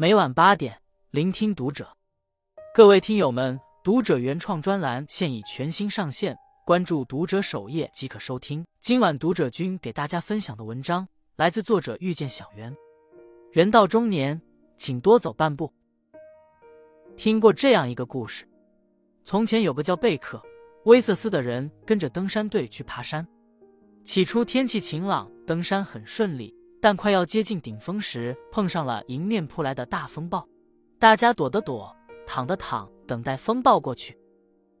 每晚八点，聆听读者。各位听友们，读者原创专栏现已全新上线，关注读者首页即可收听。今晚读者君给大家分享的文章来自作者遇见小圆。人到中年，请多走半步。听过这样一个故事：从前有个叫贝克·威瑟斯的人，跟着登山队去爬山。起初天气晴朗，登山很顺利。但快要接近顶峰时，碰上了迎面扑来的大风暴。大家躲的躲，躺的躺，等待风暴过去。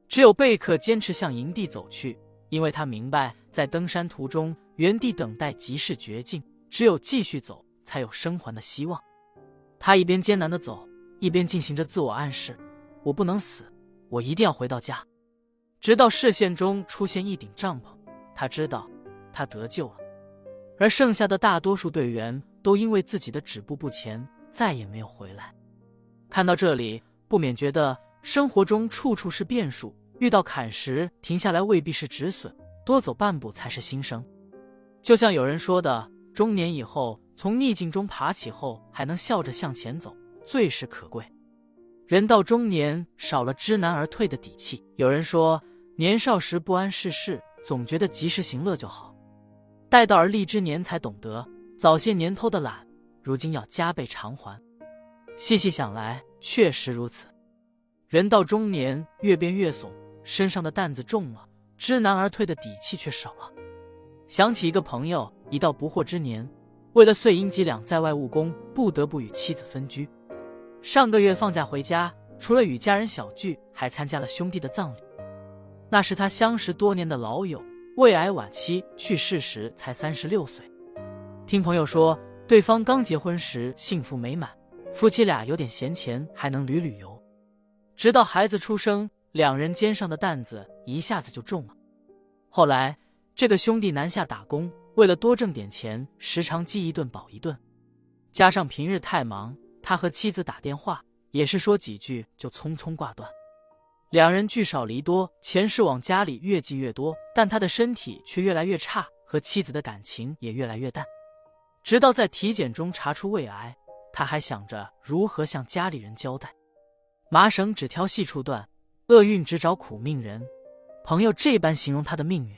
只有贝克坚持向营地走去，因为他明白，在登山途中，原地等待即是绝境，只有继续走，才有生还的希望。他一边艰难的走，一边进行着自我暗示：“我不能死，我一定要回到家。”直到视线中出现一顶帐篷，他知道，他得救了。而剩下的大多数队员都因为自己的止步不前，再也没有回来。看到这里，不免觉得生活中处处是变数，遇到坎时停下来未必是止损，多走半步才是新生。就像有人说的：“中年以后，从逆境中爬起后，还能笑着向前走，最是可贵。”人到中年，少了知难而退的底气。有人说：“年少时不谙世事，总觉得及时行乐就好。”待到而立之年，才懂得早些年偷的懒，如今要加倍偿还。细细想来，确实如此。人到中年，越变越怂，身上的担子重了，知难而退的底气却少了。想起一个朋友，已到不惑之年，为了碎银几两，在外务工，不得不与妻子分居。上个月放假回家，除了与家人小聚，还参加了兄弟的葬礼。那是他相识多年的老友。胃癌晚期去世时才三十六岁，听朋友说，对方刚结婚时幸福美满，夫妻俩有点闲钱还能旅旅游。直到孩子出生，两人肩上的担子一下子就重了。后来，这个兄弟南下打工，为了多挣点钱，时常饥一顿饱一顿。加上平日太忙，他和妻子打电话也是说几句就匆匆挂断。两人聚少离多，钱是往家里越寄越多，但他的身体却越来越差，和妻子的感情也越来越淡。直到在体检中查出胃癌，他还想着如何向家里人交代。麻绳只挑细处断，厄运只找苦命人。朋友这般形容他的命运。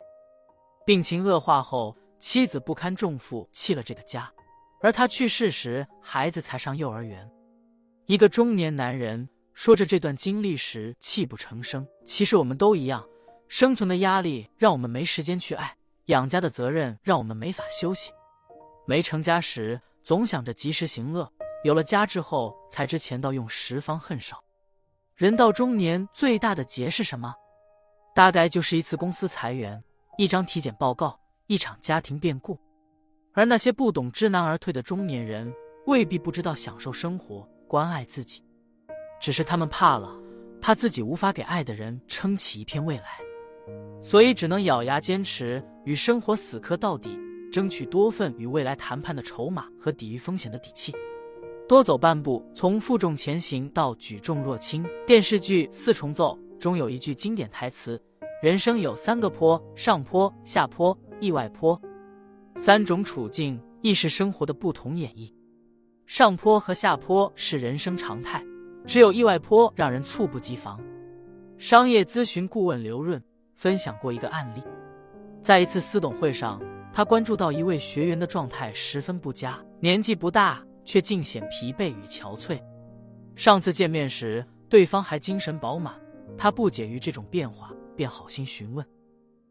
病情恶化后，妻子不堪重负，弃了这个家。而他去世时，孩子才上幼儿园。一个中年男人。说着这段经历时，泣不成声。其实我们都一样，生存的压力让我们没时间去爱，养家的责任让我们没法休息。没成家时总想着及时行乐，有了家之后才知钱到用时方恨少。人到中年最大的劫是什么？大概就是一次公司裁员，一张体检报告，一场家庭变故。而那些不懂知难而退的中年人，未必不知道享受生活，关爱自己。只是他们怕了，怕自己无法给爱的人撑起一片未来，所以只能咬牙坚持，与生活死磕到底，争取多份与未来谈判的筹码和抵御风险的底气。多走半步，从负重前行到举重若轻。电视剧《四重奏》中有一句经典台词：“人生有三个坡，上坡、下坡、意外坡，三种处境亦是生活的不同演绎。上坡和下坡是人生常态。”只有意外坡让人猝不及防。商业咨询顾问刘润分享过一个案例，在一次私董会上，他关注到一位学员的状态十分不佳，年纪不大却尽显疲惫与憔悴。上次见面时，对方还精神饱满，他不解于这种变化，便好心询问。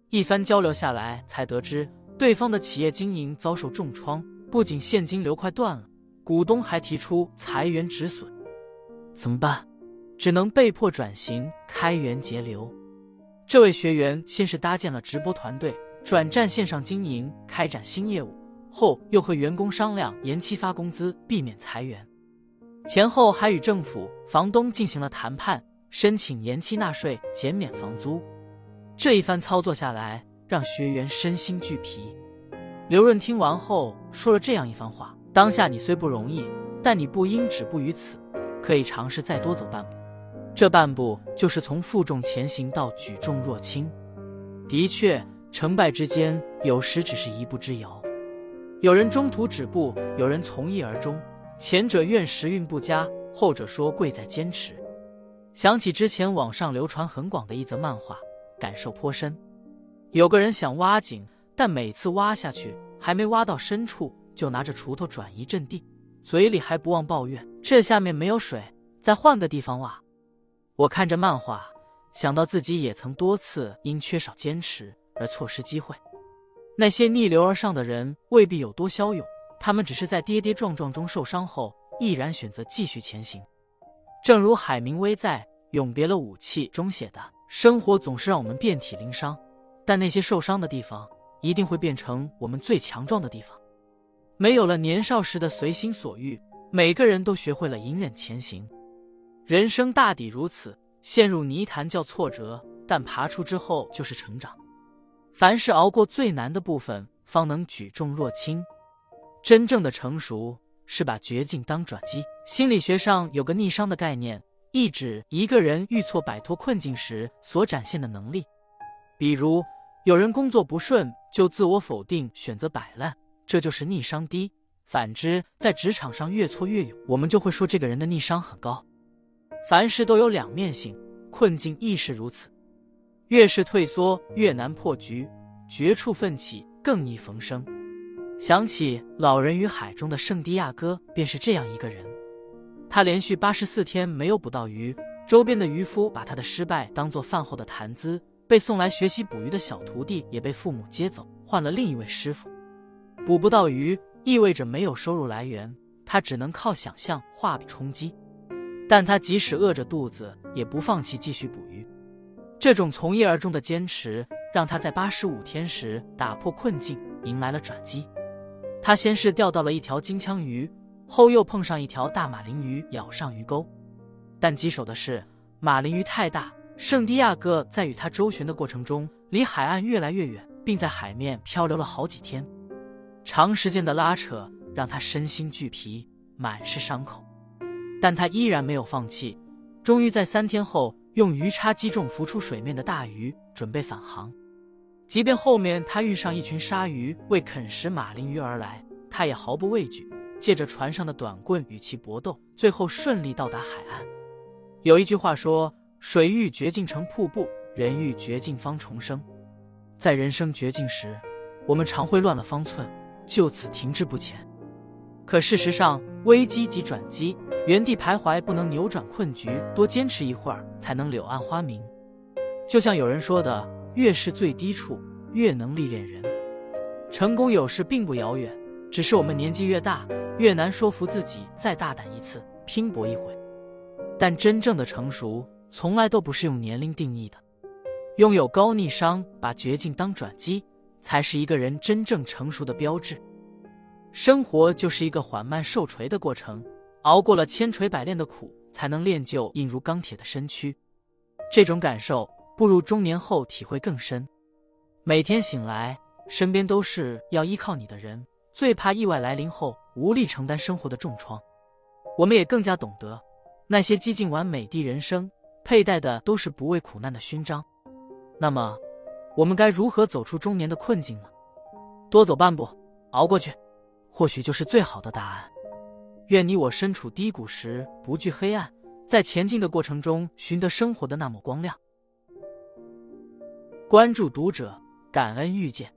一番交流下来，才得知对方的企业经营遭受重创，不仅现金流快断了，股东还提出裁员止损。怎么办？只能被迫转型，开源节流。这位学员先是搭建了直播团队，转战线上经营，开展新业务，后又和员工商量延期发工资，避免裁员。前后还与政府、房东进行了谈判，申请延期纳税、减免房租。这一番操作下来，让学员身心俱疲。刘润听完后说了这样一番话：当下你虽不容易，但你不应止步于此。可以尝试再多走半步，这半步就是从负重前行到举重若轻。的确，成败之间有时只是一步之遥。有人中途止步，有人从一而终。前者怨时运不佳，后者说贵在坚持。想起之前网上流传很广的一则漫画，感受颇深。有个人想挖井，但每次挖下去还没挖到深处，就拿着锄头转移阵地，嘴里还不忘抱怨：“这下面没有水，再换个地方挖。”我看着漫画，想到自己也曾多次因缺少坚持而错失机会。那些逆流而上的人未必有多骁勇，他们只是在跌跌撞撞中受伤后，毅然选择继续前行。正如海明威在《永别了，武器》中写的：“生活总是让我们遍体鳞伤，但那些受伤的地方一定会变成我们最强壮的地方。”没有了年少时的随心所欲，每个人都学会了隐忍前行。人生大抵如此，陷入泥潭叫挫折，但爬出之后就是成长。凡是熬过最难的部分，方能举重若轻。真正的成熟是把绝境当转机。心理学上有个逆商的概念，意指一个人遇挫摆脱困境时所展现的能力。比如，有人工作不顺就自我否定，选择摆烂，这就是逆商低。反之，在职场上越挫越勇，我们就会说这个人的逆商很高。凡事都有两面性，困境亦是如此。越是退缩，越难破局；绝处奋起，更易逢生。想起《老人与海》中的圣地亚哥，便是这样一个人。他连续八十四天没有捕到鱼，周边的渔夫把他的失败当做饭后的谈资。被送来学习捕鱼的小徒弟也被父母接走，换了另一位师傅。捕不到鱼，意味着没有收入来源，他只能靠想象画笔充饥。但他即使饿着肚子，也不放弃继续捕鱼。这种从一而终的坚持，让他在八十五天时打破困境，迎来了转机。他先是钓到了一条金枪鱼，后又碰上一条大马林鱼咬上鱼钩。但棘手的是，马林鱼太大，圣地亚哥在与它周旋的过程中，离海岸越来越远，并在海面漂流了好几天。长时间的拉扯让他身心俱疲，满是伤口。但他依然没有放弃，终于在三天后用鱼叉击中浮出水面的大鱼，准备返航。即便后面他遇上一群鲨鱼为啃食马林鱼而来，他也毫不畏惧，借着船上的短棍与其搏斗，最后顺利到达海岸。有一句话说：“水遇绝境成瀑布，人遇绝境方重生。”在人生绝境时，我们常会乱了方寸，就此停滞不前。可事实上，危机即转机，原地徘徊不能扭转困局，多坚持一会儿才能柳暗花明。就像有人说的：“越是最低处，越能历练人。”成功有时并不遥远，只是我们年纪越大，越难说服自己再大胆一次，拼搏一回。但真正的成熟，从来都不是用年龄定义的。拥有高逆商，把绝境当转机，才是一个人真正成熟的标志。生活就是一个缓慢受锤的过程，熬过了千锤百炼的苦，才能练就硬如钢铁的身躯。这种感受，步入中年后体会更深。每天醒来，身边都是要依靠你的人，最怕意外来临后无力承担生活的重创。我们也更加懂得，那些几近完美的人生，佩戴的都是不畏苦难的勋章。那么，我们该如何走出中年的困境呢？多走半步，熬过去。或许就是最好的答案。愿你我身处低谷时不惧黑暗，在前进的过程中寻得生活的那抹光亮。关注读者，感恩遇见。